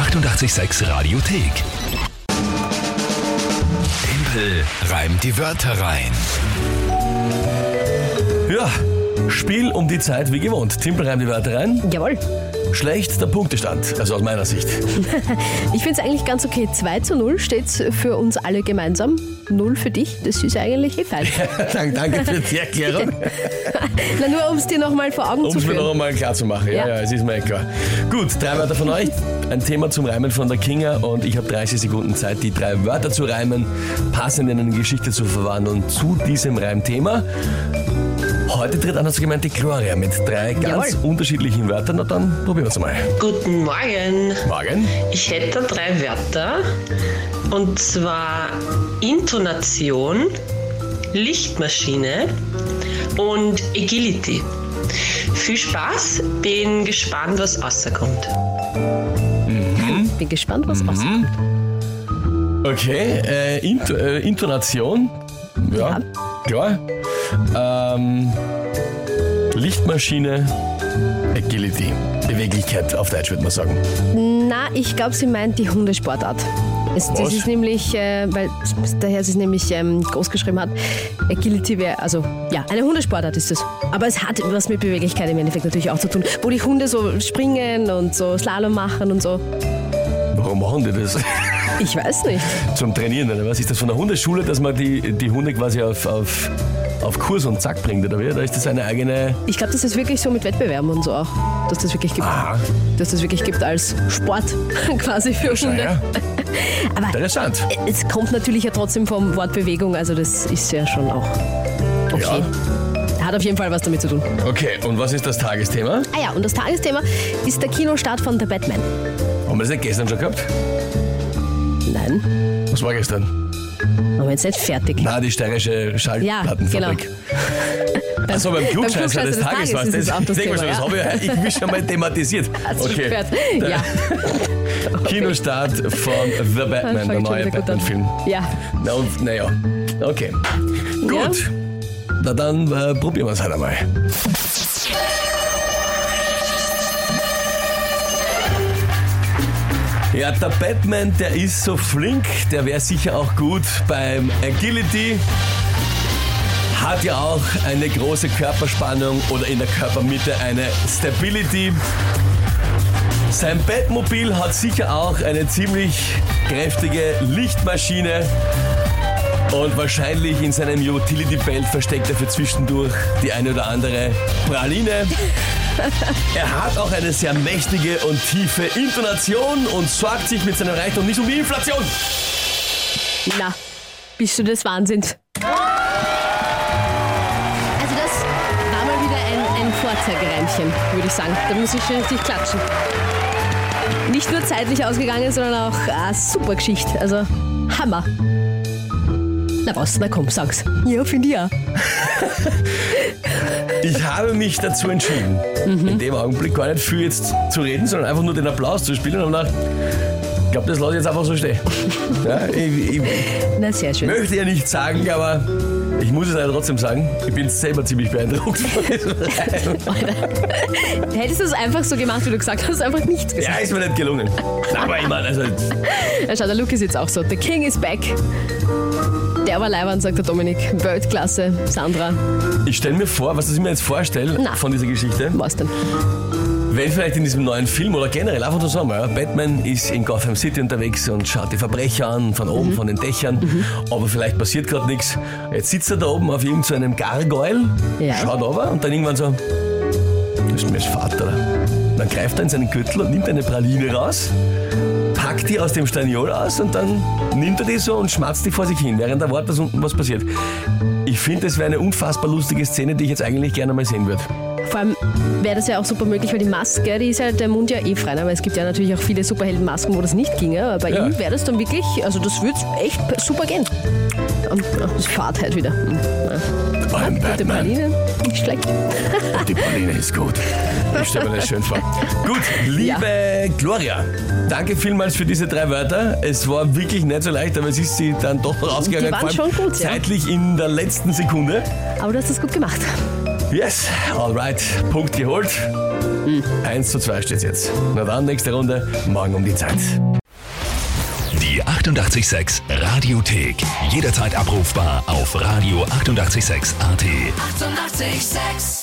886 Radiothek. Tempel reimt die Wörter rein. Ja, Spiel um die Zeit wie gewohnt. Timpel reimt die Wörter rein. Jawohl. Schlecht der Punktestand, also aus meiner Sicht. Ich finde es eigentlich ganz okay. 2 zu 0 steht für uns alle gemeinsam. 0 für dich. Das ist eigentlich eh. Dank- Danke für die Erklärung, Na, nur um es dir nochmal vor Augen um zu es mir noch führen. einmal klar zu machen. Ja, ja, Ja. es ist mir eh klar. Gut, drei Wörter von euch. Ein Thema zum Reimen von der Kinga und ich habe 30 Sekunden Zeit, die drei Wörter zu reimen, passend in eine Geschichte zu verwandeln zu diesem Reimthema. Heute tritt an das gemeinte Gloria mit drei ganz Jawohl. unterschiedlichen Wörtern. Na dann probieren wir es mal. Guten Morgen. Morgen. Ich hätte drei Wörter. Und zwar Intonation, Lichtmaschine und Agility. Viel Spaß, bin gespannt, was rauskommt. Bin gespannt, was Mhm. rauskommt. Okay, äh, Int äh, Intonation. Ja, klar. Ähm, Lichtmaschine, Agility. Beweglichkeit auf Deutsch würde man sagen. Na, ich glaube, sie meint die Hundesportart. Es, das Was? ist nämlich, äh, weil daher sie es nämlich ähm, groß geschrieben hat, Agility wäre, also ja, eine Hundesportart ist es. Aber es hat was mit Beweglichkeit im Endeffekt natürlich auch zu tun, wo die Hunde so springen und so Slalom machen und so. Warum machen die das? Ich weiß nicht. Zum Trainieren, oder was? Ist das von der Hundeschule, dass man die, die Hunde quasi auf, auf, auf Kurs und Zack bringt, oder wie? Oder ist das eine eigene... Ich glaube, das ist wirklich so mit Wettbewerben und so auch, dass das wirklich gibt. Aha, Dass das wirklich gibt als Sport quasi für Hunde. her. Aber Interessant. es kommt natürlich ja trotzdem vom Wort Bewegung, also das ist ja schon auch okay. Hat auf jeden Fall was damit zu tun. Okay, und was ist das Tagesthema? Ah ja, und das Tagesthema ist der Kinostart von The Batman. Haben wir das nicht gestern schon gehabt? Nein, Was war gestern? Haben wir jetzt nicht fertig. Na, die steirische Schallplattenfabrik. Beim, Achso, beim Klugscheißer des Tages war es. ist es auch das denk mal Thema, schon, das ja. habe ich irgendwie schon mal thematisiert. Hast Okay. Ja, Kinostart von The Batman, der neue. Batman-Film. ja. Na und, naja, okay. Gut. Na dann äh, probieren wir es halt einmal. Ja, der Batman, der ist so flink, der wäre sicher auch gut beim Agility. Hat ja auch eine große Körperspannung oder in der Körpermitte eine Stability. Sein Batmobil hat sicher auch eine ziemlich kräftige Lichtmaschine. Und wahrscheinlich in seinem Utility-Belt versteckt er für zwischendurch die eine oder andere Praline. Er hat auch eine sehr mächtige und tiefe Intonation und sorgt sich mit seinem Reichtum nicht um die Inflation. Na, bist du des Wahnsinns? Also das war mal wieder ein, ein Vorzeigereimchen, würde ich sagen. Da muss ich schon richtig klatschen. Nicht nur zeitlich ausgegangen, sondern auch ah, super Geschichte. Also Hammer. Na was, na komm, sag's. Ja, finde ich auch. Ich habe mich dazu entschieden, in dem Augenblick gar nicht viel jetzt zu reden, sondern einfach nur den Applaus zu spielen und gedacht, ich glaube, das lasse ich jetzt einfach so stehen. Ja, ich, ich Na, sehr schön. möchte ja nicht sagen, aber ich muss es leider trotzdem sagen, ich bin selber ziemlich beeindruckt. Hättest du es einfach so gemacht, wie du gesagt hast, einfach nichts gesagt. Ja, ist mir nicht gelungen. Aber ich meine, also, Ja, schau, der Luke ist jetzt auch so. The King is back. Der war leibend, sagt der Dominik. Weltklasse, Sandra. ich stelle mir vor, was ich mir jetzt vorstelle Na. von dieser Geschichte, Was denn? wenn vielleicht in diesem neuen Film oder generell einfach nur sagen, ja, Batman ist in Gotham City unterwegs und schaut die Verbrecher an, von Mhm. oben, von den Dächern, aber vielleicht passiert gerade nichts. Jetzt sitzt er da oben auf irgendeinem Gargoyle, Ja. schaut runter und dann irgendwann so, das ist mir das Vater. Dann greift er in seinen Gürtel und nimmt eine Praline raus, packt die aus dem Staniol aus und dann nimmt er die so und schmatzt die vor sich hin, während er wartet, dass unten was passiert. Ich finde, das wäre eine unfassbar lustige Szene, die ich jetzt eigentlich gerne mal sehen würde. Vor allem wäre das ja auch super möglich, weil die Maske, die ist ja der Mund ja eh frei. Aber es gibt ja natürlich auch viele Superheldenmasken, wo das nicht ginge. Aber bei Ja. ihm wäre das dann wirklich, also das würde echt super gehen. Und ach, das fahrt halt wieder. Hm, ja. I'm Batman. Praline, schlecht. Und die Praline ist gut. Ich stelle mir das schön vor. Gut, liebe Gloria, danke vielmals für diese drei Wörter. Es war wirklich nicht so leicht, aber es ist sie dann doch rausgegangen. Die waren schon gut, ja. Zeitlich in der letzten Sekunde. Aber du hast das gut gemacht. Yes, alright, Punkt geholt. 1 zu 2 steht jetzt. Na dann, nächste Runde, morgen um die Zeit. Die 886 Radiothek. Jederzeit abrufbar auf radio886.at. 886! 886